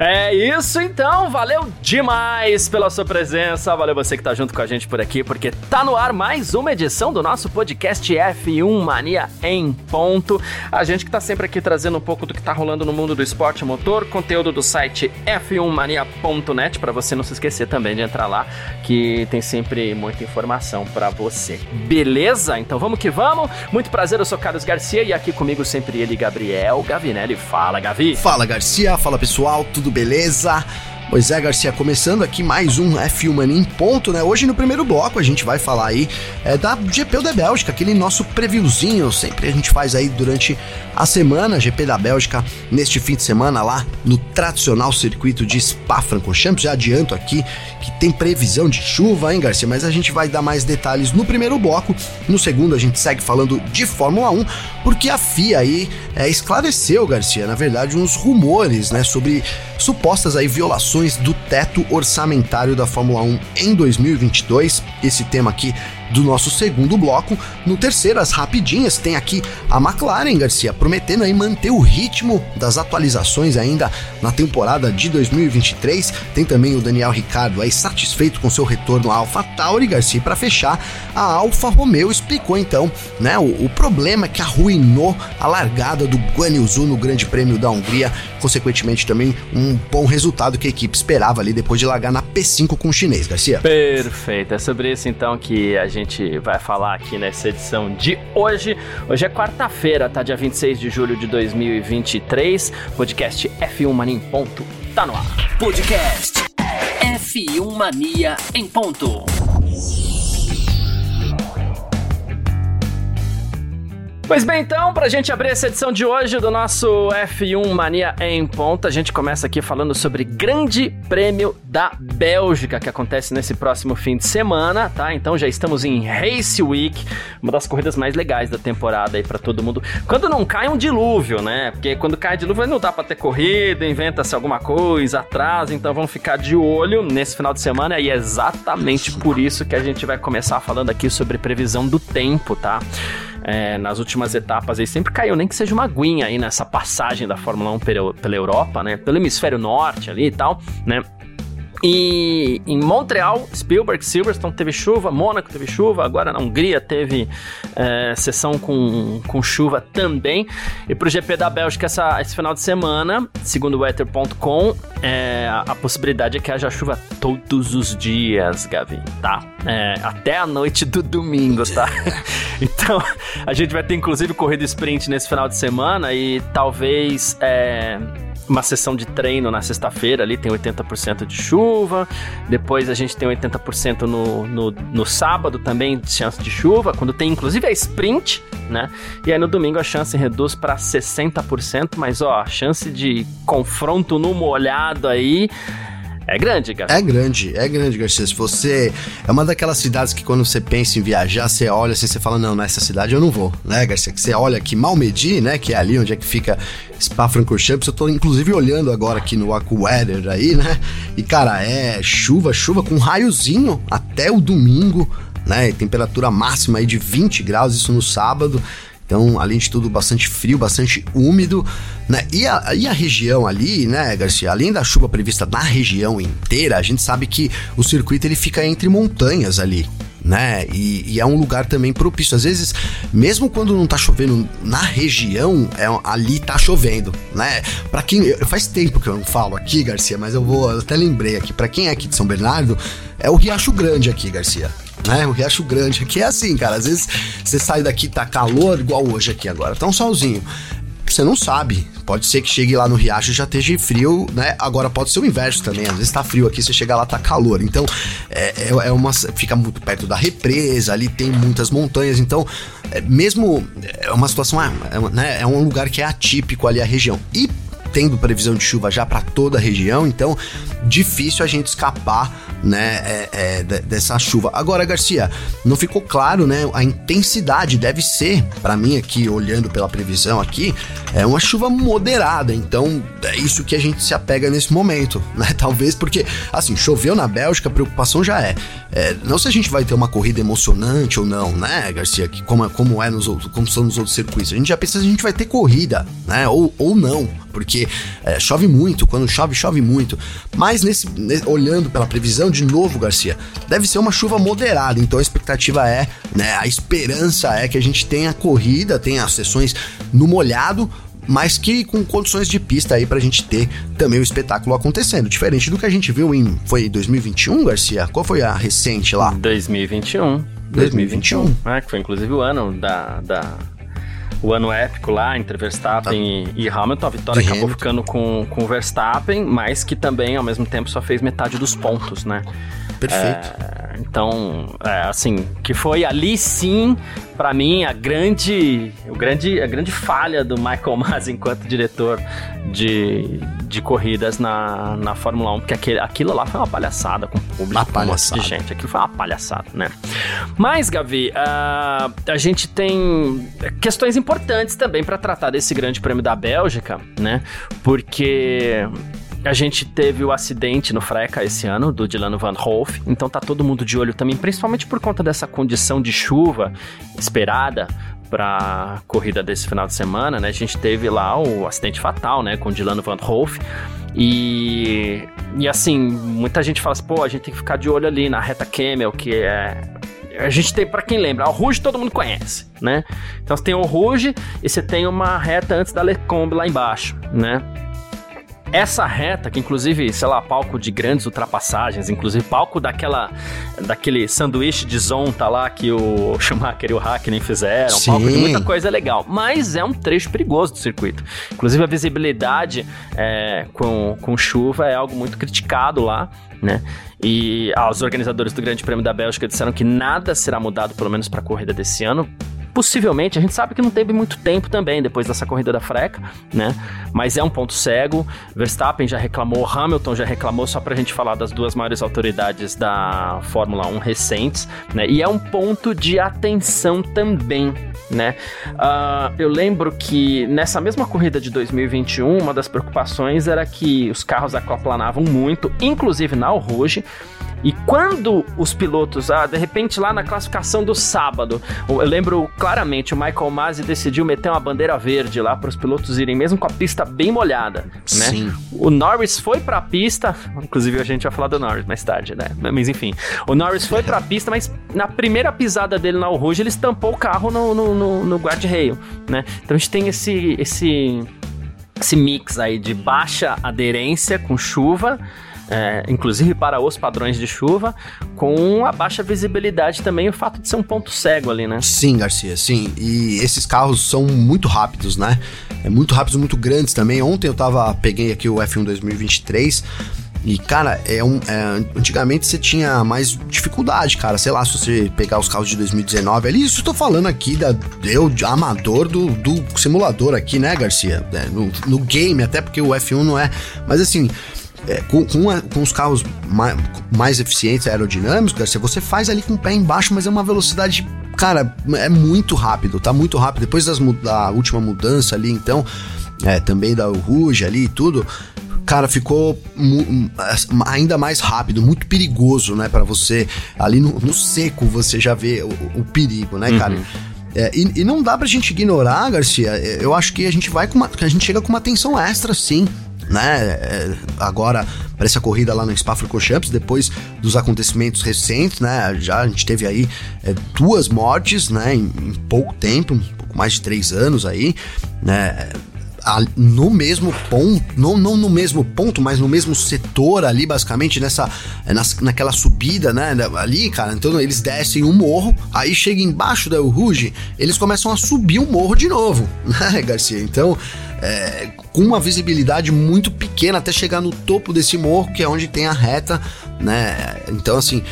É isso então, valeu demais pela sua presença, valeu você que tá junto com a gente por aqui, porque tá no ar mais uma edição do nosso podcast F1 Mania em ponto. A gente que tá sempre aqui trazendo um pouco do que tá rolando no mundo do esporte motor, conteúdo do site f1mania.net para você não se esquecer também de entrar lá, que tem sempre muita informação para você. Beleza? Então vamos que vamos. Muito prazer, eu sou Carlos Garcia e aqui comigo sempre ele, Gabriel Gavinelli. Fala, Gavi. Fala, Garcia. Fala, pessoal. Tudo tudo beleza? Pois é, Garcia, começando aqui mais um F1 Mania em ponto, né? Hoje no primeiro bloco a gente vai falar aí é, da GP da Bélgica, aquele nosso previewzinho, sempre a gente faz aí durante a semana, GP da Bélgica, neste fim de semana lá no tradicional circuito de Spa-Francorchamps. Já adianto aqui que tem previsão de chuva, hein, Garcia? Mas a gente vai dar mais detalhes no primeiro bloco. No segundo a gente segue falando de Fórmula 1, porque a FIA aí é, esclareceu, Garcia, na verdade, uns rumores, né, sobre supostas aí violações do teto orçamentário da Fórmula 1 em 2022. Esse tema aqui do nosso segundo bloco. No terceiro, as rapidinhas, tem aqui a McLaren, Garcia, prometendo aí manter o ritmo das atualizações ainda na temporada de 2023. Tem também o Daniel Ricardo aí satisfeito com seu retorno à Alpha Tauri, Garcia, para fechar, a Alfa Romeo explicou então, né, o, o, problema que arruinou a largada do Guan Yu Zhu no Grande Prêmio da Hungria, consequentemente também um bom resultado que a equipe esperava ali depois de largar na P5 com o chinês, Garcia. Perfeito, é sobre isso então que a gente gente vai falar aqui nessa edição de hoje. Hoje é quarta-feira, tá? Dia 26 de julho de 2023. Podcast F1 Mania em ponto tá no ar. Podcast F1 Mania em ponto. Pois bem, então, pra gente abrir essa edição de hoje do nosso F1 Mania em Ponta, a gente começa aqui falando sobre Grande Prêmio da Bélgica, que acontece nesse próximo fim de semana, tá? Então já estamos em Race Week, uma das corridas mais legais da temporada aí para todo mundo. Quando não cai um dilúvio, né? Porque quando cai dilúvio não dá pra ter corrida, inventa-se alguma coisa, atrasa, então vamos ficar de olho nesse final de semana e é exatamente por isso que a gente vai começar falando aqui sobre previsão do tempo, tá? É, nas últimas etapas aí sempre caiu, nem que seja uma aguinha aí nessa passagem da Fórmula 1 pela, pela Europa, né? Pelo hemisfério norte ali e tal, né? E em Montreal, Spielberg, Silverstone teve chuva, Mônaco teve chuva, agora na Hungria teve é, sessão com, com chuva também. E para o GP da Bélgica essa, esse final de semana, segundo o weather.com, é, a, possibilidade é que haja chuva todos os dias, Gavi, tá? É, até a noite do domingo, tá? então, a gente vai ter inclusive corrida sprint nesse final de semana e talvez é, uma sessão de treino na sexta-feira, ali tem 80% de chuva, depois a gente tem 80% no, no, no sábado também de chance de chuva, quando tem inclusive a sprint, né? E aí no domingo a chance reduz para 60%, mas ó, a chance de confronto no molhado aí é grande, Garcia. É grande, é grande, Garcia. Se você. É uma daquelas cidades que quando você pensa em viajar, você olha assim, você fala, não, nessa cidade eu não vou, né, Garcia? Que você olha aqui, Malmedy, né, que é ali onde é que fica Spa-Francorchamps. Eu tô inclusive olhando agora aqui no AccuWeather aí, né? E cara, é chuva, chuva com raiozinho até o domingo, né? Temperatura máxima aí de 20 graus, isso no sábado. Então, além de tudo, bastante frio, bastante úmido, né? E a, e a região ali, né, Garcia? Além da chuva prevista na região inteira, a gente sabe que o circuito ele fica entre montanhas ali. Né? E, e, é um lugar também propício. Às vezes, mesmo quando não tá chovendo na região, é, ali tá chovendo, né? Para quem faz tempo que eu não falo aqui, Garcia, mas eu vou eu até lembrei aqui. Para quem é aqui de São Bernardo, é o Riacho Grande aqui, Garcia né? O Riacho Grande aqui é assim, cara. Às vezes você sai daqui, tá calor, igual hoje aqui agora, tá um solzinho. Você não sabe. Pode ser que chegue lá no riacho e já esteja frio, né? Agora pode ser o inverso também. Às vezes tá frio aqui, você chega lá, tá calor. Então, é, é, é uma. Fica muito perto da represa, ali tem muitas montanhas. Então, é, mesmo. É uma situação. É, né, é um lugar que é atípico ali a região. E tendo previsão de chuva já para toda a região, então difícil a gente escapar, né, é, é, dessa chuva. Agora, Garcia, não ficou claro, né, a intensidade deve ser, para mim aqui, olhando pela previsão aqui, é uma chuva moderada, então é isso que a gente se apega nesse momento, né, talvez porque, assim, choveu na Bélgica, a preocupação já é, é não se a gente vai ter uma corrida emocionante ou não, né, Garcia, que como, como é nos outros, como são nos outros circuitos, a gente já pensa se a gente vai ter corrida, né, ou, ou não, porque é, chove muito, quando chove, chove muito. Mas nesse, olhando pela previsão, de novo, Garcia, deve ser uma chuva moderada, então a expectativa é, né, a esperança é que a gente tenha corrida, tenha sessões no molhado, mas que com condições de pista aí pra gente ter também o espetáculo acontecendo. Diferente do que a gente viu em. Foi 2021, Garcia? Qual foi a recente lá? 2021. 2021. É, que foi inclusive o ano da, da o ano épico lá entre Verstappen ah. e, Hamilton. A vitória De acabou Hamilton. ficando com, com o Verstappen, mas que também, ao mesmo tempo, só fez metade dos pontos, né? Perfeito. É, então, é, assim, que foi ali sim, para mim, a grande, o grande, a grande falha do Michael Masi enquanto diretor de, de corridas na, na Fórmula 1, porque aquele, aquilo lá foi uma palhaçada com o público, uma palhaçada. de gente. Aquilo foi uma palhaçada, né? Mas, Gavi, uh, a gente tem questões importantes também para tratar desse grande prêmio da Bélgica, né? Porque a gente teve o acidente no Freca esse ano, do Dylan Van Hoff, então tá todo mundo de olho também, principalmente por conta dessa condição de chuva esperada para corrida desse final de semana, né? A gente teve lá o acidente fatal, né, com o Van Hoff. E, e assim, muita gente fala assim, pô, a gente tem que ficar de olho ali na reta Camel, que é a gente tem, para quem lembra, o Rouge todo mundo conhece, né? Então você tem o Rouge e você tem uma reta antes da Lecombe lá embaixo, né? Essa reta, que inclusive, sei lá, palco de grandes ultrapassagens, inclusive palco daquela, daquele sanduíche de zonta lá que o Schumacher e o Hakkinen fizeram, Sim. palco de muita coisa legal, mas é um trecho perigoso do circuito. Inclusive a visibilidade é, com, com chuva é algo muito criticado lá, né? E ah, os organizadores do Grande Prêmio da Bélgica disseram que nada será mudado, pelo menos para a corrida desse ano, possivelmente, a gente sabe que não teve muito tempo também depois dessa corrida da freca, né? Mas é um ponto cego. Verstappen já reclamou, Hamilton já reclamou, só pra gente falar das duas maiores autoridades da Fórmula 1 recentes, né? E é um ponto de atenção também, né? Uh, eu lembro que nessa mesma corrida de 2021, uma das preocupações era que os carros aquaplanavam muito, inclusive na Rouge. E quando os pilotos, ah, de repente lá na classificação do sábado, eu lembro claramente, o Michael Masi decidiu meter uma bandeira verde lá para os pilotos irem, mesmo com a pista bem molhada, né? Sim. O Norris foi para a pista, inclusive a gente vai falar do Norris mais tarde, né? Mas enfim, o Norris foi para a pista, mas na primeira pisada dele na Rouge, ele estampou o carro no, no, no, no guarda-reio, né? Então a gente tem esse, esse, esse mix aí de baixa aderência com chuva, é, inclusive para os padrões de chuva, com a baixa visibilidade também, o fato de ser um ponto cego ali, né? Sim, Garcia, sim. E esses carros são muito rápidos, né? É muito rápidos, muito grandes também. Ontem eu tava, peguei aqui o F1 2023. E, cara, é um. É, antigamente você tinha mais dificuldade, cara. Sei lá, se você pegar os carros de 2019 ali, isso eu tô falando aqui da eu, amador do, do simulador aqui, né, Garcia? É, no, no game, até porque o F1 não é. Mas assim, é, com, com, a, com, os carros mais, mais eficientes aerodinâmicos, Garcia, você faz ali com o pé embaixo, mas é uma velocidade, cara, é muito rápido, tá muito rápido. Depois das, da última mudança ali, então, é, também da Rouge ali e tudo, cara, ficou ainda mais rápido, muito perigoso, né, para você. Ali no, no, seco você já vê o, o perigo, né, cara? Uhum. É, e, e, não dá pra gente ignorar, Garcia. Eu acho que a gente vai com uma. a gente chega com uma tensão extra, sim né? É, agora, para essa corrida lá no Spa-Francorchamps, depois dos acontecimentos recentes, né? Já a gente teve aí é, duas mortes, né? Em, em, pouco tempo, um pouco mais de três anos aí, né? No mesmo ponto, não, não no mesmo ponto, mas no mesmo setor ali, basicamente, nessa é, naquela subida, né? Ali, cara, então eles descem um morro, aí chega embaixo da Ruge, eles começam a subir o um morro de novo, né, Garcia? Então, é, com uma visibilidade muito pequena até chegar no topo desse morro, que é onde tem a reta, né? Então, assim,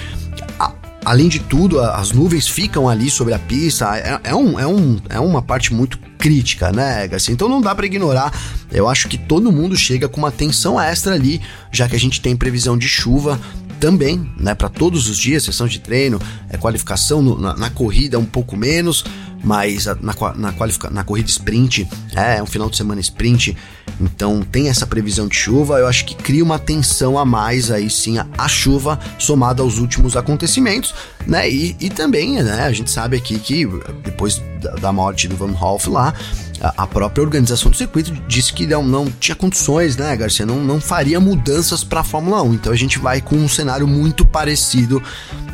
além de tudo, as nuvens ficam ali sobre a pista. É, é, um, é, um, é uma parte muito crítica, né, Garcia? Então não dá para ignorar. Eu acho que todo mundo chega com uma tensão extra ali, já que a gente tem previsão de chuva também, né, para todos os dias, sessão de treino, é qualificação no, na, na, corrida um pouco menos, mas a, na, na, qualifica, na corrida sprint, é, é um final de semana sprint, então tem essa previsão de chuva, eu acho que cria uma tensão a mais aí sim a, a chuva somada aos últimos acontecimentos, né, e, e também, né, a gente sabe aqui que depois da, da morte do Van Hoff lá, a própria organização do circuito disse que não, não tinha condições, né, Garcia? Não, não faria mudanças para a Fórmula 1. Então a gente vai com um cenário muito parecido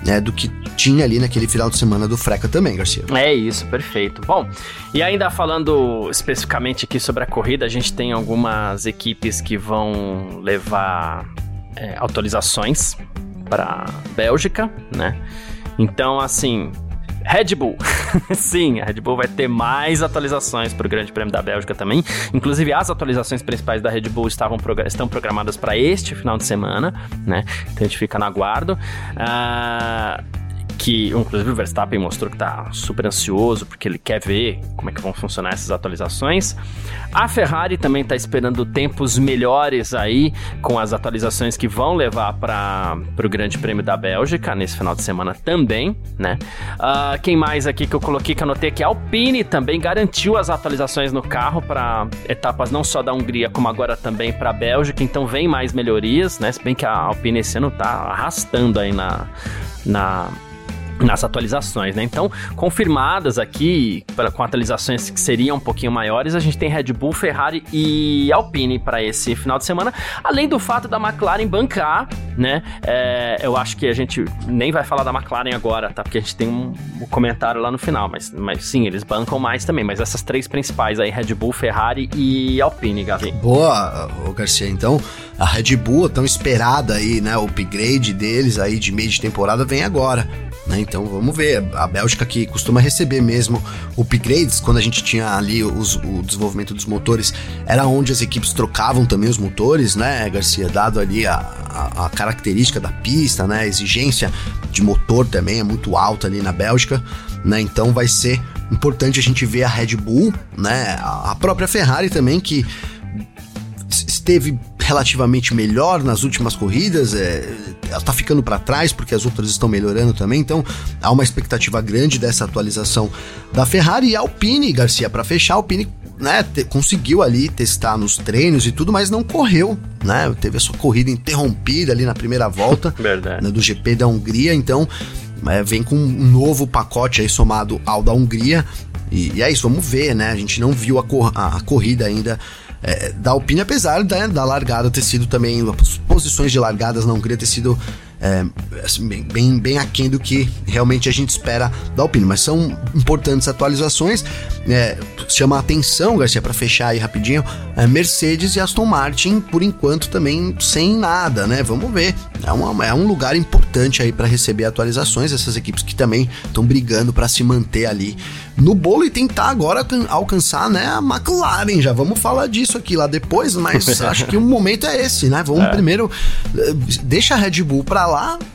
né, do que tinha ali naquele final de semana do Freca também, Garcia. É isso, perfeito. Bom, e ainda falando especificamente aqui sobre a corrida, a gente tem algumas equipes que vão levar é, atualizações para Bélgica, né? Então, assim, Red Bull. Sim, a Red Bull vai ter mais atualizações para o Grande Prêmio da Bélgica também. Inclusive, as atualizações principais da Red Bull estavam estão programadas para este final de semana, né? Então a gente fica no aguardo. Uh, que inclusive o Verstappen mostrou que está super ansioso porque ele quer ver como é que vão funcionar essas atualizações. A Ferrari também está esperando tempos melhores aí com as atualizações que vão levar para o Grande Prêmio da Bélgica nesse final de semana também, né? Uh, quem mais aqui que eu coloquei que anotei que a Alpine também garantiu as atualizações no carro para etapas não só da Hungria como agora também para a Bélgica, então vem mais melhorias, né? Se bem que a Alpine esse ano está arrastando aí na na nas atualizações, né? Então, confirmadas aqui, pra, com atualizações que seriam um pouquinho maiores, a gente tem Red Bull, Ferrari e Alpine para esse final de semana, além do fato da McLaren bancar, né? É, eu acho que a gente nem vai falar da McLaren agora, tá? Porque a gente tem um, um, comentário lá no final, mas, mas sim, eles bancam mais também, mas essas três principais aí, Red Bull, Ferrari e Alpine, Gavi. Boa, Garcia, então a Red Bull, tão esperada aí, né? O upgrade deles aí de meio de temporada vem agora. Né? Então vamos ver. A Bélgica que costuma receber mesmo upgrades, quando a gente tinha ali os, o desenvolvimento dos motores, era onde as equipes trocavam também os motores, né, Garcia? Dado ali a, a, a característica da pista, né? A exigência de motor também é muito alta ali na Bélgica, né? Então vai ser importante a gente ver a Red Bull, né? A própria Ferrari também, que esteve relativamente melhor nas últimas corridas, é, ela tá ficando para trás porque as outras estão melhorando também, então há uma expectativa grande dessa atualização da Ferrari e a Alpine, Garcia, para fechar, a Alpine né, te, conseguiu ali testar nos treinos e tudo, mas não correu, né? Teve a sua corrida interrompida ali na primeira volta né, do GP da Hungria, então é, vem com um novo pacote aí somado ao da Hungria. E, e é isso, vamos ver, né? A gente não viu a, cor, a, a corrida ainda é, da Alpine, apesar da, da largada ter sido também, posições de largadas na Hungria ter sido é, assim, bem, bem, bem aquém do que realmente a gente espera da Alpine, mas são importantes atualizações. É, chama a atenção, Garcia, para fechar aí rapidinho, é, Mercedes e Aston Martin, por enquanto também sem nada, né? Vamos ver. É, uma, é um lugar importante aí para receber atualizações, essas equipes que também estão brigando para se manter ali no bolo e tentar agora alcançar né, a McLaren. Já vamos falar disso aqui lá depois, mas acho que o momento é esse, né? Vamos é. primeiro. Eh, deixa a Red Bull pra lá,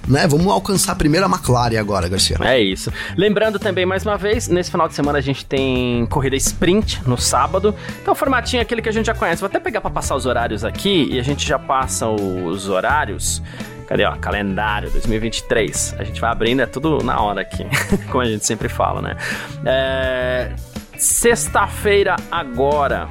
né? Vamos alcançar primeiro a McLaren agora, Garcia. É isso. Lembrando também, mais uma vez, nesse final de semana a gente tem corrida sprint no sábado. Então, o formatinho é aquele que a gente já conhece. Vou até pegar para passar os horários aqui e a gente já passa os horários. Cadê, ó? Calendário 2023. A gente vai abrindo, é tudo na hora aqui, como a gente sempre fala, né? É... Sexta-feira agora,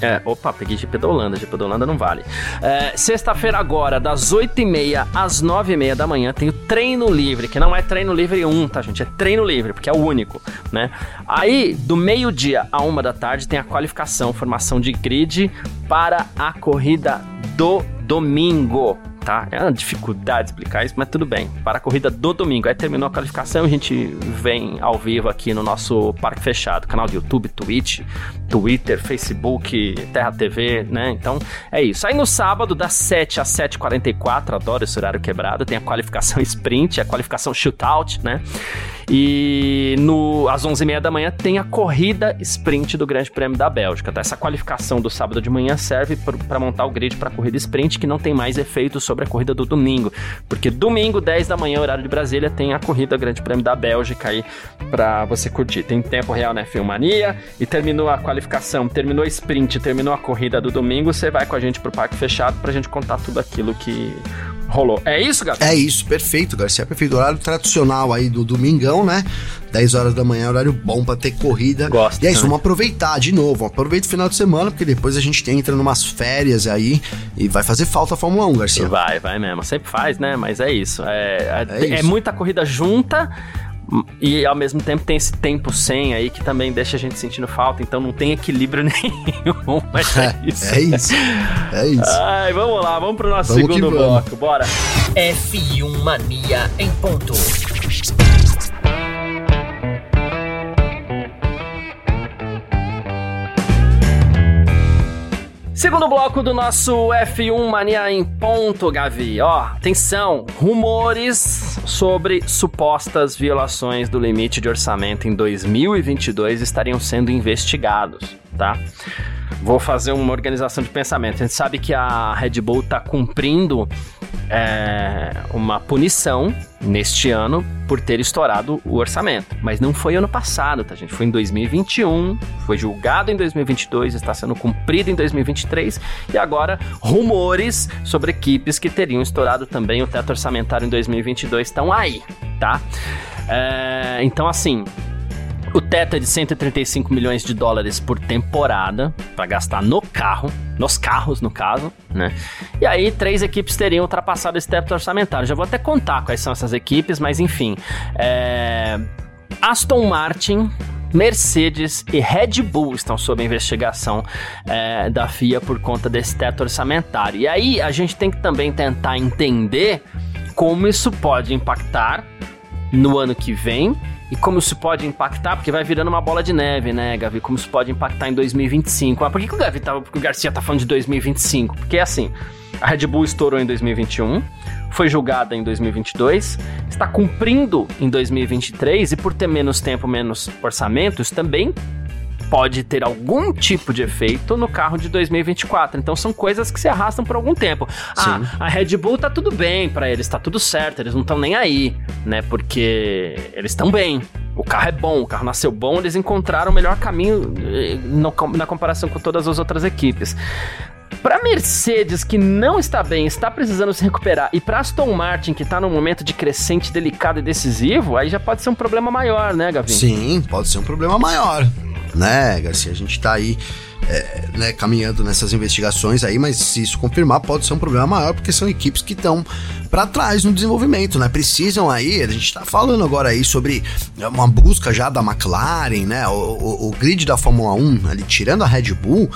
é, opa, peguei GP da Holanda, GP da Holanda não vale. É, Sexta-feira agora, das 8h30 às 9h30 da manhã, tem o treino livre, que não é treino livre 1, tá, gente? É treino livre, porque é o único, né? Aí, do meio-dia a uma da tarde, tem a qualificação, formação de grid para a corrida do domingo tá? É uma dificuldade explicar isso, mas tudo bem. Para a corrida do domingo. Aí terminou a qualificação, a gente vem ao vivo aqui no nosso parque fechado, canal do YouTube, Twitch, Twitter, Facebook, Terra TV, né? Então é isso. Aí no sábado, das 7 às 7h44, adoro esse horário quebrado, tem a qualificação sprint, a qualificação shootout, né? E no, às 11h30 da manhã tem a corrida sprint do Grande Prêmio da Bélgica. Tá? Essa qualificação do sábado de manhã serve para montar o grid para a corrida sprint, que não tem mais efeito sobre a corrida do domingo. Porque domingo, 10 da manhã, horário de Brasília, tem a corrida Grande Prêmio da Bélgica aí para você curtir. Tem tempo real na Filmania e terminou a qualificação, terminou a sprint, terminou a corrida do domingo, você vai com a gente pro parque fechado pra gente contar tudo aquilo que rolou. É isso, Garcia? É isso, perfeito, Garcia. Perfeito. Horário tradicional aí do domingão, né? 10 horas da manhã, horário bom pra ter corrida. Gosto. E é isso, vamos aproveitar de novo. Aproveita o final de semana, porque depois a gente entra numas férias aí e vai fazer falta a Fórmula 1, Garcia. Vai, vai mesmo. Sempre faz, né? Mas é isso. É, é, é, é isso. muita corrida junta e ao mesmo tempo tem esse tempo sem aí que também deixa a gente sentindo falta, então não tem equilíbrio nenhum. Mas é, é isso. é isso. É isso. Ai, vamos lá, vamos pro nosso vamos segundo bloco. Bora. F1 Mania em ponto. Segundo bloco do nosso F1 Mania em ponto, Gavi. Ó, atenção, rumores sobre supostas violações do limite de orçamento em 2022 estariam sendo investigados, tá? Vou fazer uma organização de pensamento. A gente sabe que a Red Bull está cumprindo é, uma punição neste ano por ter estourado o orçamento. Mas não foi ano passado, tá, gente? Foi em 2021, foi julgado em 2022, está sendo cumprido em 2023 e agora rumores sobre equipes que teriam estourado também o teto orçamentário em 2022 estão aí, tá? É, então, assim, o teto é de 135 milhões de dólares por temporada para gastar no carro, nos carros no caso, né? E aí três equipes teriam ultrapassado esse teto orçamentário. Já vou até contar quais são essas equipes, mas enfim, é... Aston Martin, Mercedes e Red Bull estão sob investigação é, da FIA por conta desse teto orçamentário. E aí a gente tem que também tentar entender como isso pode impactar no ano que vem e como isso pode impactar, porque vai virando uma bola de neve, né, Gavi? Como isso pode impactar em 2025. Ah, por que, que o Gavi tá, porque o Garcia tá falando de 2025? Porque assim, a Red Bull estourou em 2021, foi julgada em 2022, está cumprindo em 2023 e por ter menos tempo, menos orçamentos, também pode ter algum tipo de efeito no carro de 2024. Então são coisas que se arrastam por algum tempo. Ah, a Red Bull tá tudo bem para eles, tá tudo certo, eles não estão nem aí, né? Porque eles estão bem. O carro é bom, o carro nasceu bom, eles encontraram o melhor caminho eh, no, na comparação com todas as outras equipes. Para Mercedes, que não está bem, está precisando se recuperar, e para Aston Martin, que está num momento de crescente, delicado e decisivo, aí já pode ser um problema maior, né, Gavin? Sim, pode ser um problema maior né, Garcia? A gente tá aí é, né, caminhando nessas investigações aí, mas se isso confirmar, pode ser um problema maior, porque são equipes que estão para trás no desenvolvimento, né? Precisam aí, a gente tá falando agora aí sobre uma busca já da McLaren, né? O, o, o grid da Fórmula 1, ali tirando a Red Bull,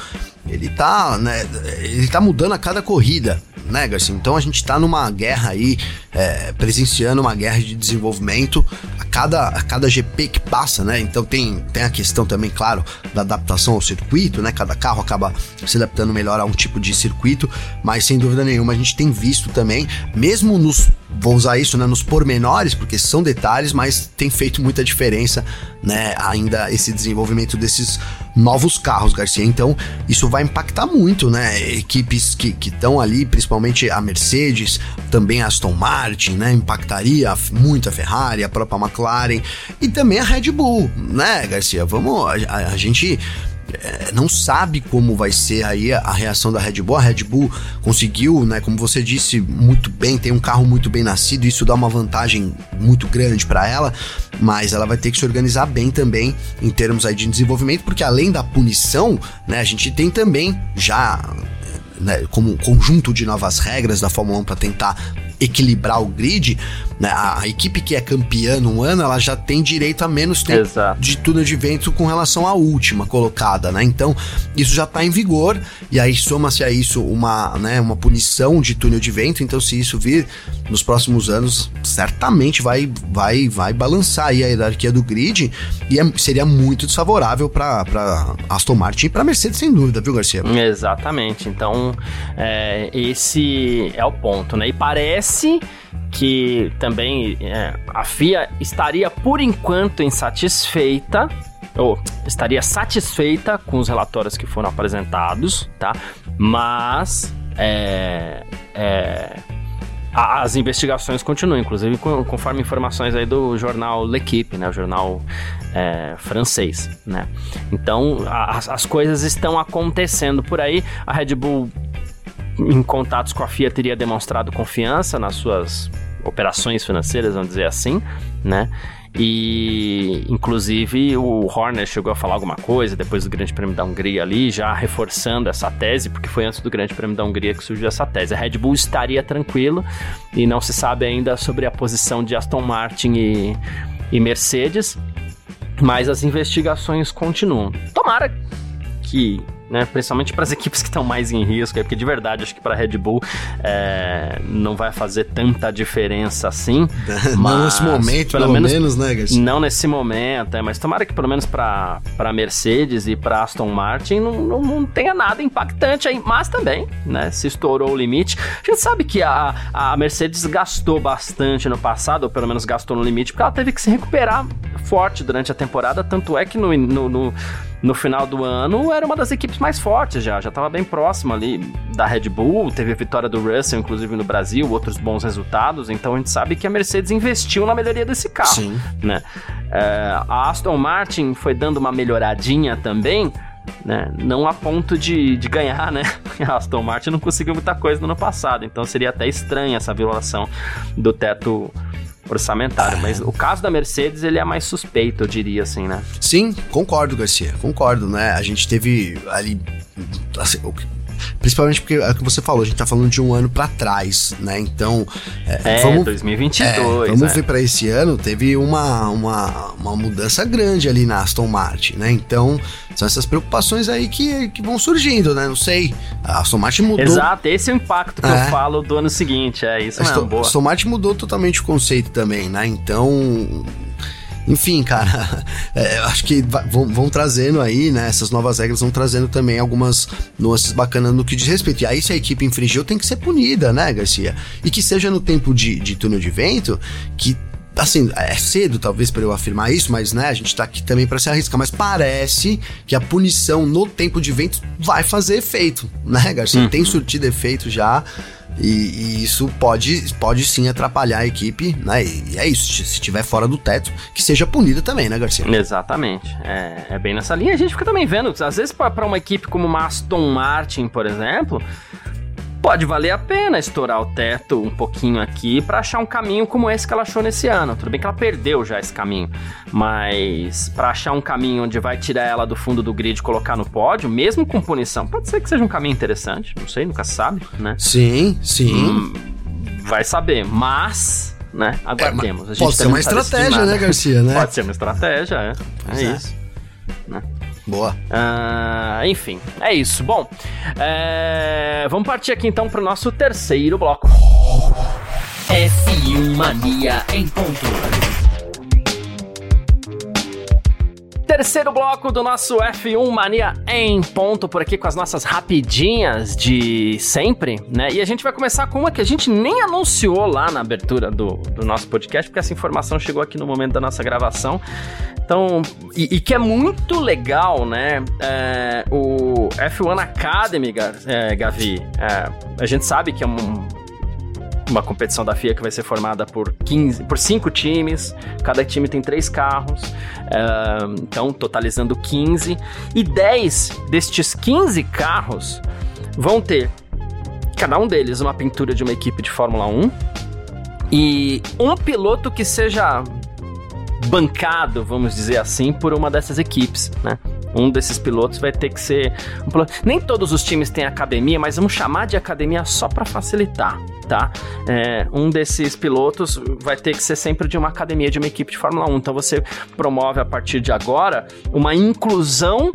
ele tá, né, ele tá mudando a cada corrida, né, Garcia? Então a gente tá numa guerra aí, é, presenciando uma guerra de desenvolvimento a cada, a cada GP que passa, né? Então tem, tem a questão também, claro, da adaptação ao circuito, né? Cada carro acaba se adaptando melhor a um tipo de circuito, mas sem dúvida nenhuma a gente tem visto também, mesmo nos vou usar isso né, nos pormenores, porque são detalhes, mas tem feito muita diferença, né? Ainda esse desenvolvimento desses novos carros, Garcia. Então, isso vai impactar muito, né? Equipes que estão ali, principalmente a Mercedes, também a Aston Martin, né? Impactaria muito a Ferrari, a própria McLaren e também a Red Bull, né, Garcia? Vamos, a, a gente não sabe como vai ser aí a, a, reação da Red Bull. A Red Bull conseguiu, né, como você disse, muito bem, tem um carro muito bem nascido, isso dá uma vantagem muito grande para ela, mas ela vai ter que se organizar bem também em termos aí de desenvolvimento, porque além da punição, né, a gente tem também já né, como um conjunto de novas regras da Fórmula 1 para tentar equilibrar o grid, né, a, a, equipe que é campeã no ano, ela já tem direito a menos tempo Exato. de túnel de vento com relação à última colocada, né? Então, isso já está em vigor e aí soma-se a isso uma, né, uma punição de túnel de vento, então se isso vir nos próximos anos, certamente vai vai vai balançar aí a hierarquia do grid e é, seria muito desfavorável para Aston Martin e para Mercedes sem dúvida, viu, Garcia? Exatamente. Então, é, esse é o ponto, né? E parece que também é, a FIA estaria por enquanto insatisfeita ou estaria satisfeita com os relatórios que foram apresentados, tá? Mas é, é, as investigações continuam, inclusive conforme informações aí do jornal L'Equipe, né, o jornal é, francês, né. Então as, as coisas estão acontecendo por aí. A Red Bull em contatos com a FIA teria demonstrado confiança nas suas operações financeiras, vamos dizer assim, né? E, inclusive, o Horner chegou a falar alguma coisa depois do Grande Prêmio da Hungria ali, já reforçando essa tese, porque foi antes do Grande Prêmio da Hungria que surgiu essa tese. A Red Bull estaria tranquilo e não se sabe ainda sobre a posição de Aston Martin e, e Mercedes, mas as investigações continuam. Tomara que né? Principalmente para as equipes que estão mais em risco, porque de verdade acho que para a Red Bull é, não vai fazer tanta diferença assim. não nesse momento, pelo, pelo menos, menos, né, Garcia? Não nesse momento, é, mas tomara que pelo menos para Mercedes e para Aston Martin não, não, não, tenha nada impactante aí, mas também, né? Se estourou o limite. A gente sabe que a, a Mercedes gastou bastante no passado, ou pelo menos gastou no limite, porque ela teve que se recuperar forte durante a temporada, tanto é que no, no, no no final do ano era uma das equipes mais fortes já, já estava bem próximo ali da Red Bull, teve a vitória do Russell, inclusive no Brasil, outros bons resultados, então a gente sabe que a Mercedes investiu na melhoria desse carro, Sim. né? É, a Aston Martin foi dando uma melhoradinha também, né? Não a ponto de, de ganhar, né? A Aston Martin não conseguiu muita coisa no ano passado, então seria até estranha essa violação do teto orçamentário. Mas o caso da Mercedes, ele é mais suspeito, eu diria assim, né? Sim, concordo, Garcia. Concordo, né? A gente teve ali. Assim, Principalmente porque é o que você falou, a gente tá falando de um ano para trás, né? Então. É, é vamos, 2022. É, vamos é. ver para esse ano, teve uma, uma, uma mudança grande ali na Aston Martin, né? Então, são essas preocupações aí que, que vão surgindo, né? Não sei. A Aston Martin mudou. Exato, esse é o impacto que é. eu falo do ano seguinte, é isso mesmo. A Aston Martin mudou totalmente o conceito também, né? Então enfim, cara, é, acho que vão, vão, trazendo aí, né? Essas novas regras vão trazendo também algumas nuances bacanas no que diz respeito. E aí, se a equipe infringiu, tem que ser punida, né, Garcia? E que seja no tempo de, de túnel de vento, que assim, é cedo talvez para eu afirmar isso, mas né, a gente tá aqui também para se arriscar, mas parece que a punição no tempo de vento vai fazer efeito, né, Garcia? Uhum. Tem surtido efeito já. E, e, isso pode, pode sim atrapalhar a equipe, né? E é isso, se estiver fora do teto, que seja punida também, né, Garcia? Exatamente. É, é bem nessa linha. A gente fica também vendo, às vezes, para uma equipe como uma Aston Martin, por exemplo, pode valer a pena estourar o teto um pouquinho aqui para achar um caminho como esse que ela achou nesse ano. Tudo bem que ela perdeu já esse caminho, mas para achar um caminho onde vai tirar ela do fundo do grid e colocar no pódio, mesmo com punição, pode ser que seja um caminho interessante, não sei, nunca se sabe, né? Sim, sim. Hum, vai saber, mas né? Aguardemos. É, pode ser uma estratégia, né, Garcia? Né? Pode ser uma estratégia, é. É, é isso. Né? Boa. Uh, enfim, é isso. Bom, é... vamos partir aqui então para o nosso terceiro bloco. F1 Mania em ponto. Terceiro bloco do nosso F1 Mania em ponto por aqui com as nossas rapidinhas de sempre, né? E a gente vai começar com uma que a gente nem anunciou lá na abertura do, do nosso podcast, porque essa informação chegou aqui no momento da nossa gravação. Então, e, e que é muito legal, né? É, o F1 Academy, é, Gavi, é, a gente sabe que é um uma competição da FIA que vai ser formada por 15, por cinco times, cada time tem três carros, uh, então totalizando 15, e 10 destes 15 carros vão ter cada um deles uma pintura de uma equipe de Fórmula 1 e um piloto que seja bancado, vamos dizer assim, por uma dessas equipes, né? Um desses pilotos vai ter que ser um piloto. Nem todos os times têm academia, mas vamos chamar de academia só para facilitar, tá? É, um desses pilotos vai ter que ser sempre de uma academia de uma equipe de Fórmula 1. Então você promove a partir de agora uma inclusão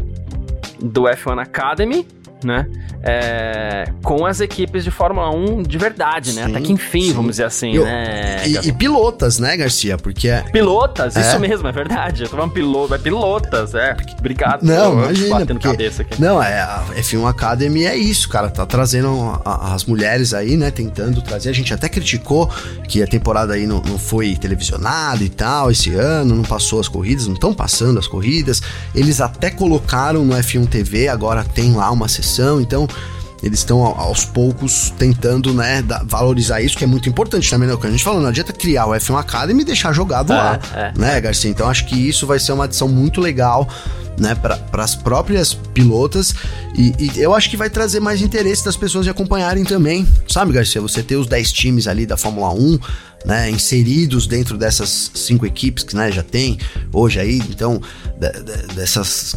do F1 Academy né? É, com as equipes de Fórmula 1 de verdade, né? Sim, Até que enfim, sim. vamos dizer assim, Eu, né? E, e, pilotas, né, Garcia? Porque. É- pilotas, é. isso mesmo, é verdade. Eu tô falando piloto, é pilotas, é. Obrigado. Não, por, imagina. Batendo porque, cabeça aqui. Não, é, a F1 Academy é isso, cara. Tá trazendo a, as mulheres aí, né? Tentando trazer. A gente até criticou que a temporada aí não, não foi televisionada e tal esse ano, não passou as corridas, não estão passando as corridas. Eles até colocaram no F1 TV, agora tem lá uma sessão, então eles estão aos poucos tentando, né, valorizar isso, que é muito importante também, né? O que a gente falou, não adianta criar o F1 Academy e deixar jogado é, lá, é, né, Garcia? Então acho que isso vai ser uma adição muito legal, né, para as próprias pilotas e, e, eu acho que vai trazer mais interesse das pessoas de acompanharem também, sabe, Garcia? Você ter os 10 times ali da Fórmula 1, né, inseridos dentro dessas cinco equipes que né, já tem hoje aí, então dessas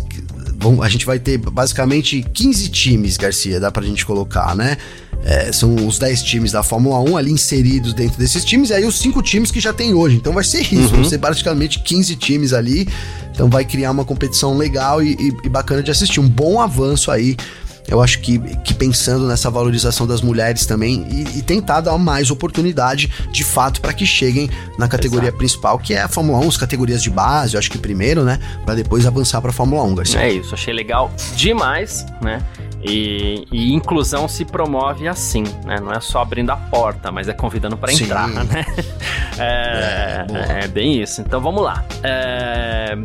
a gente vai ter basicamente 15 times, Garcia, dá pra gente colocar, né? É, são os 10 times da Fórmula 1 ali inseridos dentro desses times, e aí os 5 times que já tem hoje. Então vai ser isso, uhum. vão ser basicamente 15 times ali. Então vai criar uma competição legal e, e, e bacana de assistir. Um bom avanço aí eu acho que, que pensando nessa valorização das mulheres também e, e tentar dar mais oportunidade de fato para que cheguem na categoria Exato. principal, que é a Fórmula 1, as categorias de base, eu acho que primeiro, né, para depois avançar para a Fórmula 1, Garcia. É isso, achei legal demais, né? E, e, inclusão se promove assim, né? Não é só abrindo a porta, mas é convidando para entrar, né? É, é, é, bem isso. Então vamos lá. É,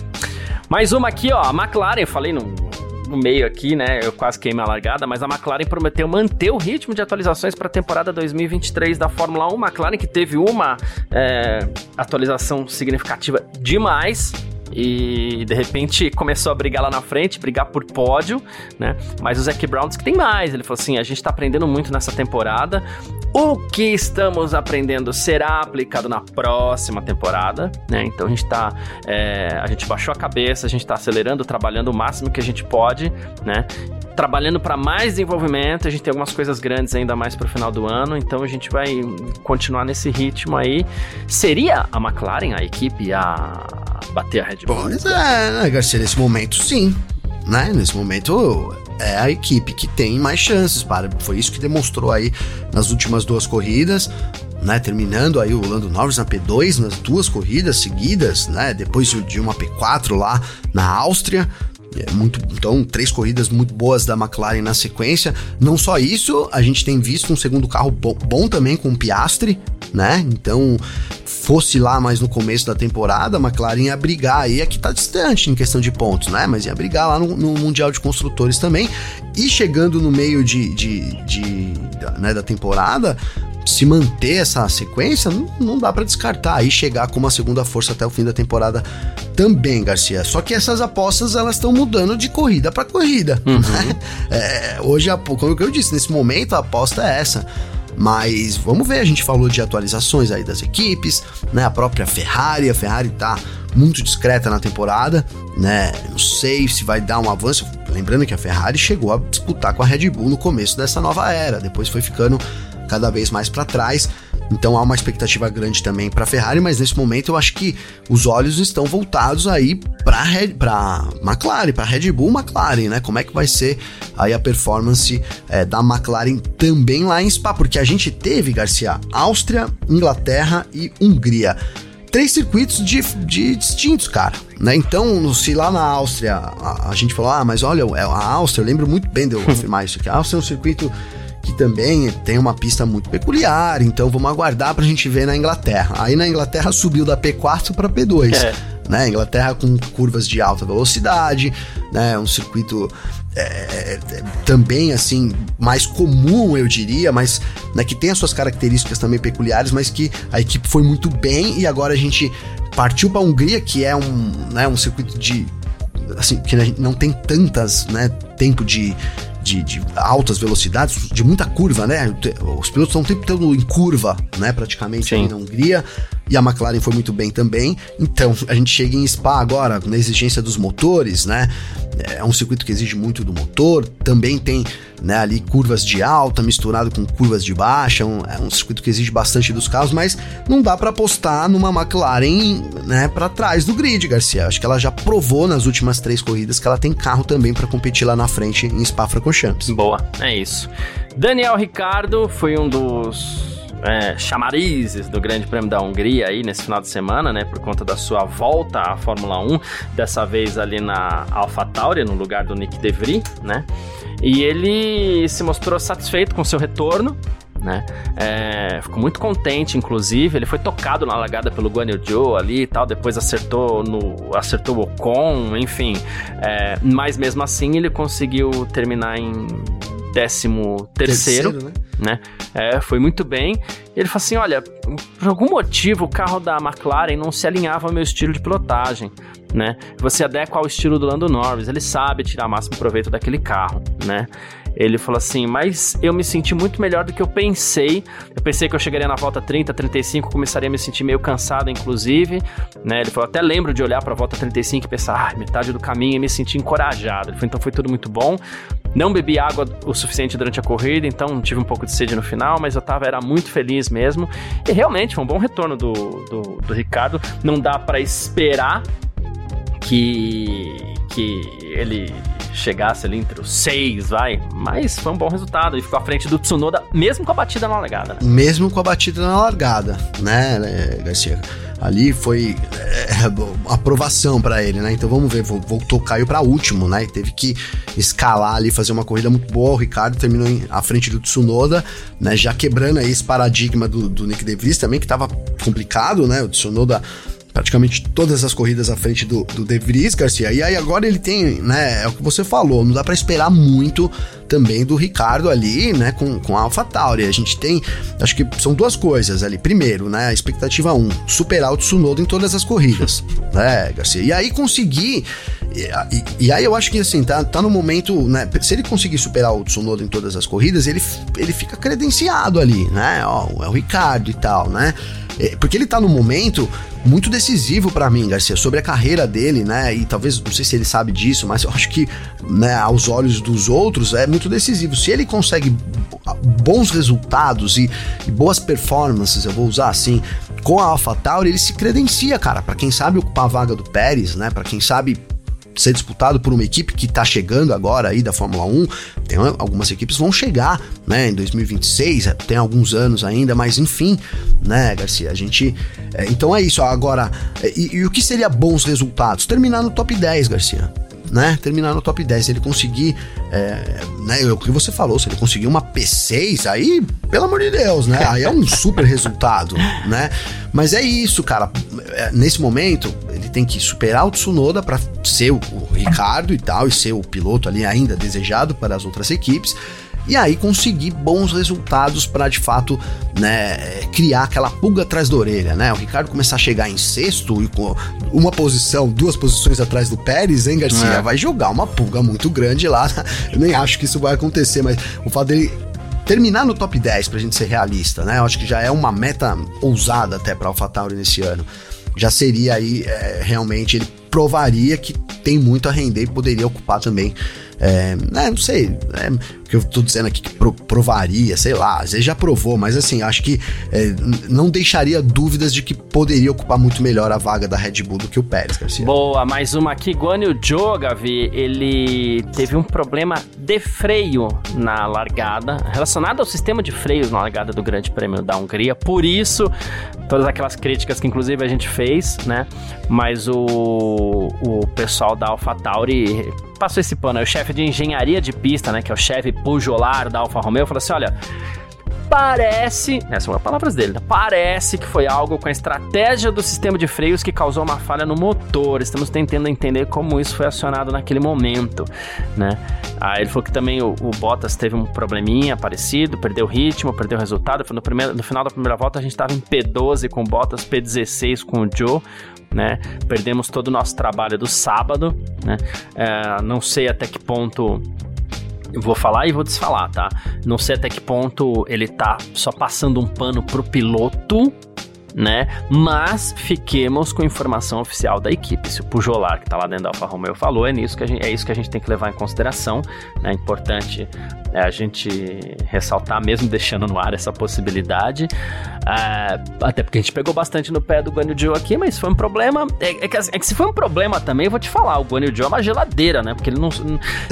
mais uma aqui, ó. A McLaren, eu falei no no meio aqui, né? Eu quase queimei a largada, mas a McLaren prometeu manter o ritmo de atualizações para a temporada 2023 da Fórmula 1. McLaren que teve uma é, atualização significativa demais e de repente começou a brigar lá na frente, brigar por pódio, né? Mas o Zac Brown disse que tem mais. Ele falou assim: a gente tá aprendendo muito nessa temporada. O que estamos aprendendo será aplicado na próxima temporada, né? Então a gente tá. É, a gente baixou a cabeça, a gente tá acelerando, trabalhando o máximo que a gente pode, né? Trabalhando para mais desenvolvimento. A gente tem algumas coisas grandes ainda mais para o final do ano, então a gente vai continuar nesse ritmo aí. Seria a McLaren a equipe a bater a Red Bull? Pois é, né, Garcia, nesse momento sim. Né? Nesse momento é a equipe que tem mais chances para. Foi isso que demonstrou aí nas últimas duas corridas. Né, terminando aí o Lando Norris na P2 nas duas corridas seguidas, né, depois de uma P4 lá na Áustria, muito, então, três corridas muito boas da McLaren na sequência. Não só isso, a gente tem visto um segundo carro bom, bom também com o Piastri, né? Então, fosse lá mais no começo da temporada, a McLaren ia brigar aí, aqui tá distante em questão de pontos, né? Mas ia brigar lá no, no Mundial de Construtores também. E chegando no meio de, de, de né, da temporada, se manter essa sequência, não, não dá para descartar aí chegar com uma segunda força até o fim da temporada também, Garcia. Só que essas apostas elas estão mudando de corrida para corrida. Uhum. Né? É, hoje, como eu disse, nesse momento a aposta é essa. Mas vamos ver, a gente falou de atualizações aí das equipes, né? A própria Ferrari, a Ferrari tá muito discreta na temporada, né? Não sei se vai dar um avanço. Lembrando que a Ferrari chegou a disputar com a Red Bull no começo dessa nova era, depois foi ficando cada vez mais para trás. Então há uma expectativa grande também para a Ferrari, mas nesse momento eu acho que os olhos estão voltados aí para para McLaren, para Red Bull, McLaren, né? Como é que vai ser aí a performance é, da McLaren também lá em Spa? Porque a gente teve Garcia, Áustria, Inglaterra e Hungria três circuitos de, de distintos, cara. Né? Então, se lá na Áustria a, a, gente falou, ah, mas olha, a Áustria, eu lembro muito bem de eu afirmar isso aqui. A Áustria é um circuito que também tem uma pista muito peculiar, então vamos aguardar pra gente ver na Inglaterra. Aí na Inglaterra subiu da P4 para P2. É. Né, Inglaterra com curvas de alta velocidade, né, um circuito é, é, também assim mais comum, eu diria, mas né, que tem as suas características também peculiares, mas que a equipe foi muito bem e agora a gente partiu para a Hungria, que é um, né, um circuito de assim que não tem tantas, né, tempo de de, de, altas velocidades, de muita curva, né? Os pilotos estão o tempo todo em curva, né? Praticamente Sim. na Hungria. E a McLaren foi muito bem também. Então, a gente chega em Spa agora, na exigência dos motores, né? É um circuito que exige muito do motor, também tem né, ali curvas de alta misturado com curvas de baixa, um, é um circuito que exige bastante dos carros, mas não dá para apostar numa McLaren né, para trás do grid, Garcia. Acho que ela já provou nas últimas três corridas que ela tem carro também para competir lá na frente em Spa-Francorchamps. Boa, é isso. Daniel Ricardo foi um dos é, chamarizes do Grande Prêmio da Hungria aí nesse final de semana, né? Por conta da sua volta à Fórmula 1, dessa vez ali na AlphaTauri, no lugar do Nick DeVry, né? E ele se mostrou satisfeito com seu retorno, né? É, ficou muito contente, inclusive. Ele foi tocado na largada pelo Guan Yu Zhou ali e tal. Depois acertou no acertou o Ocon, enfim. É, mas mesmo assim ele conseguiu terminar em décimo terceiro, terceiro né? né? É, foi muito bem. Ele falou assim: olha, por algum motivo o carro da McLaren não se alinhava ao meu estilo de pilotagem, né? Você adequa ao estilo do Lando Norris, ele sabe tirar o máximo proveito daquele carro, né? Ele falou assim: Mas eu me senti muito melhor do que eu pensei. Eu pensei que eu chegaria na volta 30, 35, começaria a me sentir meio cansado, inclusive. Né? Ele falou: Até lembro de olhar para a volta 35 e pensar, ah, metade do caminho e me sentir encorajado. Ele falou: Então foi tudo muito bom. Não bebi água o suficiente durante a corrida, então tive um pouco de sede no final, mas eu tava, era muito feliz mesmo. E realmente foi um bom retorno do, do, do Ricardo. Não dá para esperar que, que ele chegasse ali entre os seis, vai. Mas foi um bom resultado. Ele ficou à frente do Tsunoda, mesmo com a batida na largada. Né? Mesmo com a batida na largada, né, né Garcia? Ali foi é, aprovação para ele, né? Então vamos ver, voltou, caiu para último, né? Teve que escalar ali, fazer uma corrida muito boa. O Ricardo terminou em, à frente do Tsunoda, né? Já quebrando aí esse paradigma do, do Nick DeVries também, que tava complicado, né? O Tsunoda praticamente todas as corridas à frente do, do De Vries, Garcia. E aí agora ele tem, né, é o que você falou, não dá para esperar muito também do Ricardo ali, né, com, com a AlphaTauri. A gente tem, acho que são duas coisas ali. Primeiro, né, a expectativa 1, um, superar o Tsunoda em todas as corridas, né, Garcia? E aí conseguir e, e, e, aí eu acho que assim, tá, tá no momento, né? Se ele conseguir superar o Tsunoda em todas as corridas, ele, ele fica credenciado ali, né? Ó, é o Ricardo e tal, né? É, porque ele tá no momento muito decisivo para mim, Garcia, sobre a carreira dele, né? E talvez, não sei se ele sabe disso, mas eu acho que, né, aos olhos dos outros, é muito decisivo. Se ele consegue bons resultados e, e boas performances, eu vou usar assim, com a AlphaTauri, ele se credencia, cara, para quem sabe ocupar a vaga do Pérez, né? Para quem sabe ser disputado por uma equipe que está chegando agora aí da Fórmula 1. Tem algumas equipes vão chegar, né, em 2026, tem alguns anos ainda, mas enfim, né, Garcia, a gente é, então é isso. Agora, e, e o que seria bons resultados? Terminar no top 10, Garcia né, terminar no top 10. Se ele conseguir, é, né, o que você falou, se ele conseguir uma P6, aí, pelo amor de Deus, né, aí é um super resultado, né. Mas é isso, cara. É, nesse momento, ele tem que superar o Tsunoda para ser o, o Ricardo e tal, e ser o piloto ali ainda desejado para as outras equipes e aí conseguir bons resultados para de fato né, criar aquela pulga atrás da orelha, né? O Ricardo começar a chegar em sexto e com uma posição, duas posições atrás do Pérez, hein, Garcia? É. Vai jogar uma pulga muito grande lá. Eu nem acho que isso vai acontecer, mas o fato dele terminar no top 10 pra gente ser realista, né? Eu acho que já é uma meta ousada até pra AlphaTauri nesse ano. Já seria aí é, realmente ele provaria que tem muito a render e poderia ocupar também é, né, não sei, é, que eu tô dizendo aqui que pro, provaria, sei lá, às vezes já provou, mas assim, acho que é, não deixaria dúvidas de que poderia ocupar muito melhor a vaga da Red Bull do que o Pérez, Garcia. Boa, mais uma aqui, Guan Yu Zhou, Gavi, ele teve um problema de freio na largada, relacionado ao sistema de freios na largada do Grande Prêmio da Hungria, por isso, todas aquelas críticas que inclusive a gente fez, né, mas o, o pessoal da AlphaTauri passou esse pano, o chefe de engenharia de pista, né, que é o chefe pujolar da Alfa Romeo, falou assim, olha, parece, essas são as palavras dele, né? parece que foi algo com a estratégia do sistema de freios que causou uma falha no motor. Estamos tentando entender como isso foi acionado naquele momento, né? Aí ele falou que também o, o Bottas teve um probleminha parecido, perdeu o ritmo, perdeu o resultado. No, primeiro, no final da primeira volta a gente estava em P12 com o Bottas, P16 com o Joe né? Perdemos todo o nosso trabalho do sábado, né? É, não sei até que ponto vou falar e vou desfalar, tá? Não sei até que ponto ele tá só passando um pano pro piloto, né? Mas fiquemos com informação oficial da equipe. Se o Pujolar, que tá lá dentro da Alfa Romeo, falou, é, nisso que a gente, é isso que a gente tem que levar em consideração. Né? É importante é, a gente ressaltar, mesmo deixando no ar essa possibilidade. É, até porque a gente pegou bastante no pé do Guanyu Joe aqui, mas foi um problema. É, é, que, é, que, se foi um problema também, eu vou te falar, o Guanyu Joe é uma geladeira, né? Porque ele não,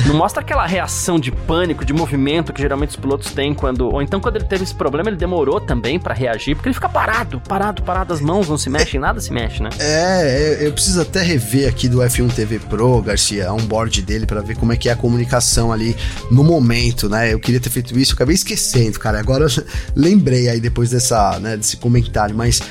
não mostra aquela reação de pânico, de movimento que geralmente os pilotos têm quando. Ou então quando ele teve esse problema, ele demorou também para reagir, porque ele fica parado, parado parado, parado, as mãos não se mexem, nada se mexe, né? É, eu preciso até rever aqui do F1 TV Pro, Garcia, um board dele para ver como é que é a comunicação ali no momento, né? Eu queria ter feito isso, acabei esquecendo, cara. Agora lembrei aí depois dessa, né, desse comentário, mas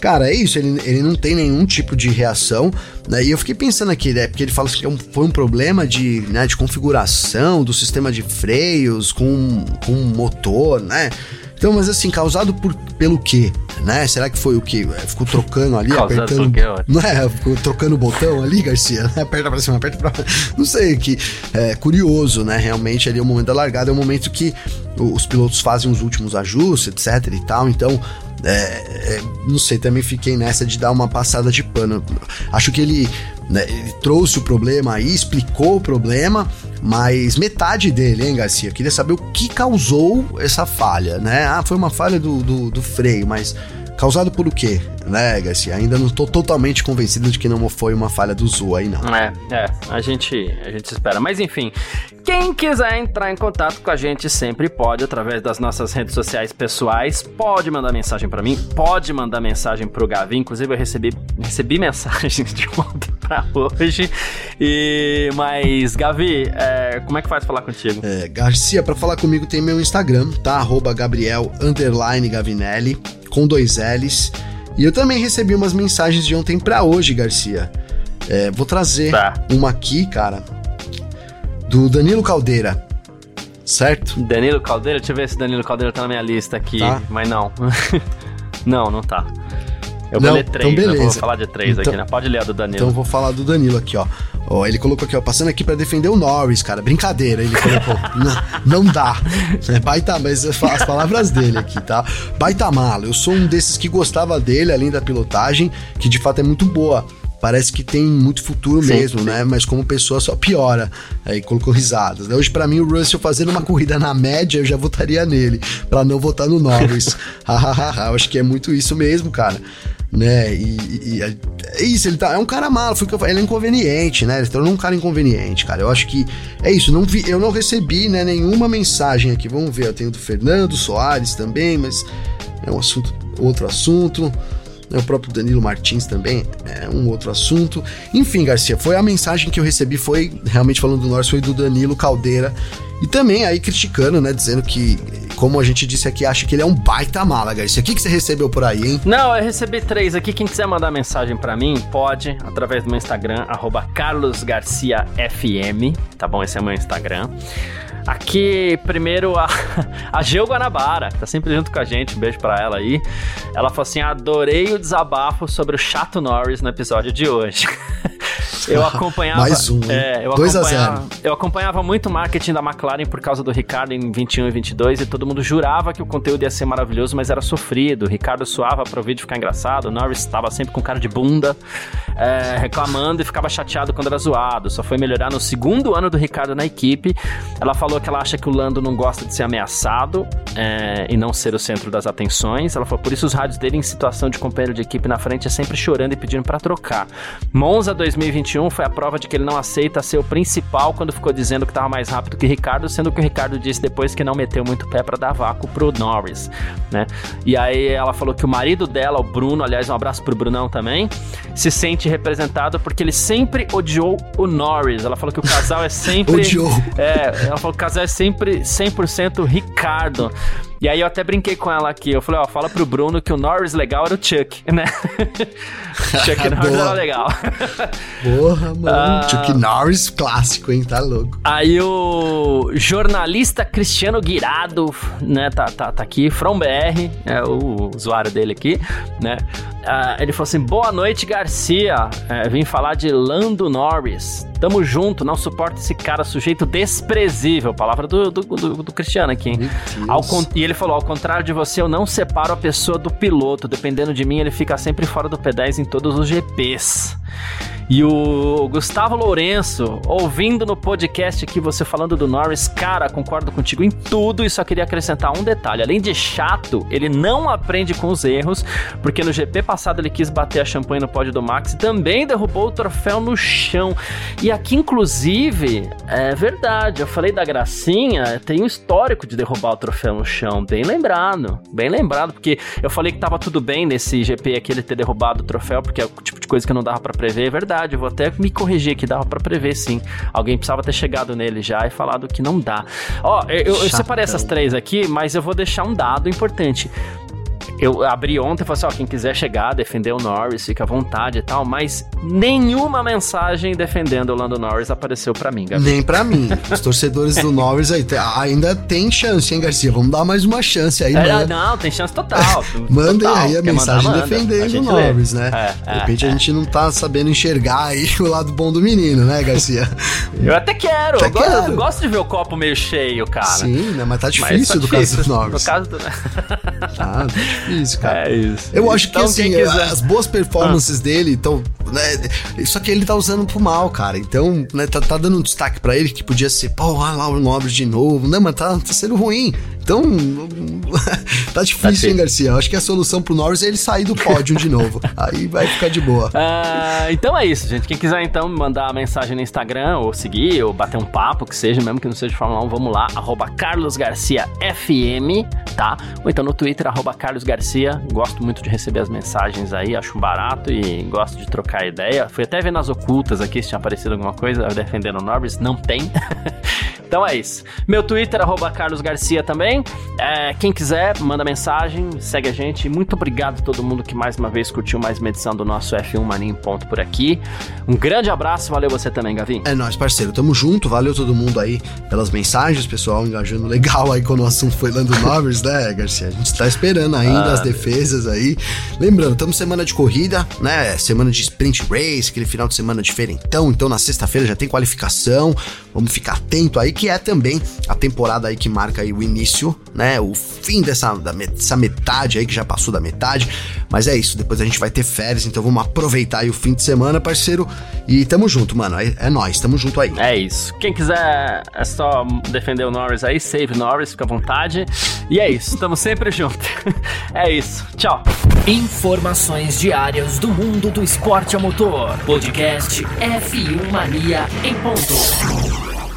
Cara, é isso, ele, ele não tem nenhum tipo de reação, né? E eu fiquei pensando aqui, né? Porque ele fala que é foi um problema de, né, de configuração do sistema de freios com, com motor, né? Então, mas assim, causado por, pelo quê? Né? Será que foi o quê? Ficou trocando ali, causado apertando. Quê, não é? Ficou trocando o botão ali, Garcia? Aperta pra cima, aperta pra. Não sei, que é curioso, né? Realmente ali é o momento da largada, é o momento que os pilotos fazem os últimos ajustes, etc e tal. Então, é, é, não sei, também fiquei nessa de dar uma passada de pano. Acho que ele, né, ele trouxe o problema aí, explicou o problema, mas metade dele, hein, Garcia? Queria saber o que causou essa falha, né? Ah, foi uma falha do, do, do freio, mas causado por o quê? Legacy. Ainda não estou totalmente convencido de que não foi uma falha do Zu aí, não. É, é, a gente, a gente espera. Mas enfim, quem quiser entrar em contato com a gente sempre pode, através das nossas redes sociais pessoais. Pode mandar mensagem para mim, pode mandar mensagem pro Gavi. Inclusive, eu recebi, recebi mensagens de ontem pra hoje. E, mas, Gavi, é, como é que faz falar contigo? É, Garcia, para falar comigo tem meu Instagram, tá? Arroba Gabriel Gavinelli, com dois L's. E eu também recebi umas mensagens de ontem para hoje, Garcia. É, vou trazer tá. uma aqui, cara, do Danilo Caldeira. Certo? Danilo Caldeira? Deixa eu ver se Danilo Caldeira tá na minha lista aqui. Tá. Mas não. não, não tá. Eu vou não, ler três, então beleza. vou falar de três então, aqui, né? Pode ler a do Danilo. Então eu vou falar do Danilo aqui, ó. ó ele colocou aqui, ó, passando aqui para defender o Norris, cara. Brincadeira, ele colocou. não, não dá. É, baita, mas as palavras dele aqui, tá? Baita mala. Eu sou um desses que gostava dele, além da pilotagem, que de fato é muito boa parece que tem muito futuro sim, mesmo, sim. né? Mas como pessoa só piora. Aí colocou risadas. Né? Hoje, para mim, o Russell fazendo uma corrida na média, eu já votaria nele, para não votar no Norris. eu acho que é muito isso mesmo, cara né? E, e, é isso, ele tá, é um cara malo, foi que eu, ele é inconveniente, né? Ele tornou um cara inconveniente, cara. Eu acho que é isso. Não vi, eu não recebi, né, nenhuma mensagem aqui. Vamos ver, eu tenho do Fernando Soares também, mas é um assunto, outro assunto. É o próprio Danilo Martins também é um outro assunto. Enfim, Garcia, foi a mensagem que eu recebi, foi realmente falando do Norte, foi do Danilo Caldeira. E também aí criticando, né? Dizendo que, como a gente disse aqui, acha que ele é um baita mala, Garcia. O que, que você recebeu por aí, hein? Não, eu recebi três aqui. Quem quiser mandar mensagem para mim, pode, através do meu Instagram, carlosgarciafm, tá bom? Esse é meu Instagram. Aqui, primeiro, a, a Geo Guanabara, que tá sempre junto com a gente, um beijo pra ela aí. Ela falou assim: adorei o desabafo sobre o Chato Norris no episódio de hoje. Eu acompanhava. Mais um. É, eu, acompanhava, eu acompanhava muito o marketing da McLaren por causa do Ricardo em 21 e 22 e todo mundo jurava que o conteúdo ia ser maravilhoso, mas era sofrido. O Ricardo suava para o vídeo ficar engraçado. O Norris estava sempre com cara de bunda, é, reclamando e ficava chateado quando era zoado. Só foi melhorar no segundo ano do Ricardo na equipe. Ela falou que ela acha que o Lando não gosta de ser ameaçado é, e não ser o centro das atenções. Ela falou por isso os rádios dele em situação de companheiro de equipe na frente é sempre chorando e pedindo para trocar. Monza 2021 2021 foi a prova de que ele não aceita ser o principal quando ficou dizendo que estava mais rápido que Ricardo, sendo que o Ricardo disse depois que não meteu muito pé para dar vácuo pro Norris, né? E aí ela falou que o marido dela, o Bruno, aliás, um abraço pro Brunão também, se sente representado porque ele sempre odiou o Norris. Ela falou que o casal é sempre odiou. É, ela falou que o casal é sempre 100% Ricardo. E aí eu até brinquei com ela aqui. Eu falei, ó, fala pro Bruno que o Norris legal era o Chuck, né? Chuck Norris era legal. Porra, mano. Uh... Chuck Norris clássico, hein? Tá louco. Aí o jornalista Cristiano Guirado, né? Tá, tá, tá aqui, From BR, é o usuário dele aqui, né? Uh, ele falou assim: boa noite, Garcia. Uh, vim falar de Lando Norris. Tamo junto, não suporta esse cara, sujeito desprezível. Palavra do, do, do, do Cristiano aqui, hein? e ele falou: ao contrário de você, eu não separo a pessoa do piloto. Dependendo de mim, ele fica sempre fora do P10 em todos os GPs. E o Gustavo Lourenço, ouvindo no podcast aqui você falando do Norris, cara, concordo contigo em tudo e só queria acrescentar um detalhe. Além de chato, ele não aprende com os erros, porque no GP passado ele quis bater a champanhe no pódio do Max e também derrubou o troféu no chão. E aqui, inclusive, é verdade, eu falei da Gracinha, tem um histórico de derrubar o troféu no chão, bem lembrado, bem lembrado, porque eu falei que tava tudo bem nesse GP aqui ele ter derrubado o troféu, porque é o tipo de coisa que não dava para prever, é verdade verdade, vou até me corrigir que dava para prever sim. Alguém precisava ter chegado nele já e falado que não dá. Ó, eu, eu separei essas três aqui, mas eu vou deixar um dado importante eu abri ontem e falei assim: ó, quem quiser chegar, defender o Norris, fica à vontade e tal, mas nenhuma mensagem defendendo o Lando Norris apareceu para mim, Gabi. Nem para mim. Os torcedores do Norris aí ainda tem chance, hein, Garcia? Vamos dar mais uma chance aí, é, Não, tem chance total. Mandem aí a Quer mensagem mandar, defendendo o Norris, lê. né? É, de repente é, a gente não tá sabendo enxergar aí o lado bom do menino, né, Garcia? Eu até quero. Até eu, quero. Gosto, eu gosto de ver o copo meio cheio, cara. Sim, né? Mas tá difícil mas tá do difícil. caso do Norris. No caso do. tá difícil, cara. É isso. Eu acho então, que assim, as boas performances ah. dele, então, né, só que ele tá usando pro mal, cara. Então, né, tá, tá dando um destaque para ele que podia ser, pô, olha lá o Nobre de novo. Não, mas tá, tá sendo ruim. Então, tá difícil, tá hein, Garcia? Eu acho que a solução pro Norris é ele sair do pódio de novo. Aí vai ficar de boa. Uh, então é isso, gente. Quem quiser, então, mandar mensagem no Instagram, ou seguir, ou bater um papo, que seja, mesmo que não seja de Fórmula 1, vamos lá, arroba Carlos Garcia FM, tá? Ou então no Twitter, arroba Carlos Garcia. Gosto muito de receber as mensagens aí, acho barato e gosto de trocar ideia. Fui até ver nas ocultas aqui se tinha aparecido alguma coisa defendendo o Norris. Não tem. então é isso. Meu Twitter, arroba Carlos Garcia também. É, quem quiser, manda mensagem, segue a gente. Muito obrigado a todo mundo que mais uma vez curtiu mais uma edição do nosso F1 Mania em Ponto por aqui. Um grande abraço, valeu você também, Gavin. É nóis, parceiro. Tamo junto, valeu todo mundo aí pelas mensagens, pessoal engajando legal aí quando o assunto foi Lando Norris, né, Garcia? A gente tá esperando ainda ah, as defesas aí. Lembrando, estamos semana de corrida, né? Semana de sprint race, aquele final de semana diferentão. Então na sexta-feira já tem qualificação. Vamos ficar atento aí, que é também a temporada aí que marca aí o início né? O fim dessa, dessa metade aí, que já passou da metade. Mas é isso, depois a gente vai ter férias, então vamos aproveitar aí o fim de semana, parceiro. E tamo junto, mano. É, é nóis, tamo junto aí. É isso. Quem quiser é só defender o Norris aí, save Norris, fica à vontade. E é isso, tamo sempre junto. é isso. Tchau. Informações diárias do mundo do esporte a motor. Podcast F1 Mania em ponto.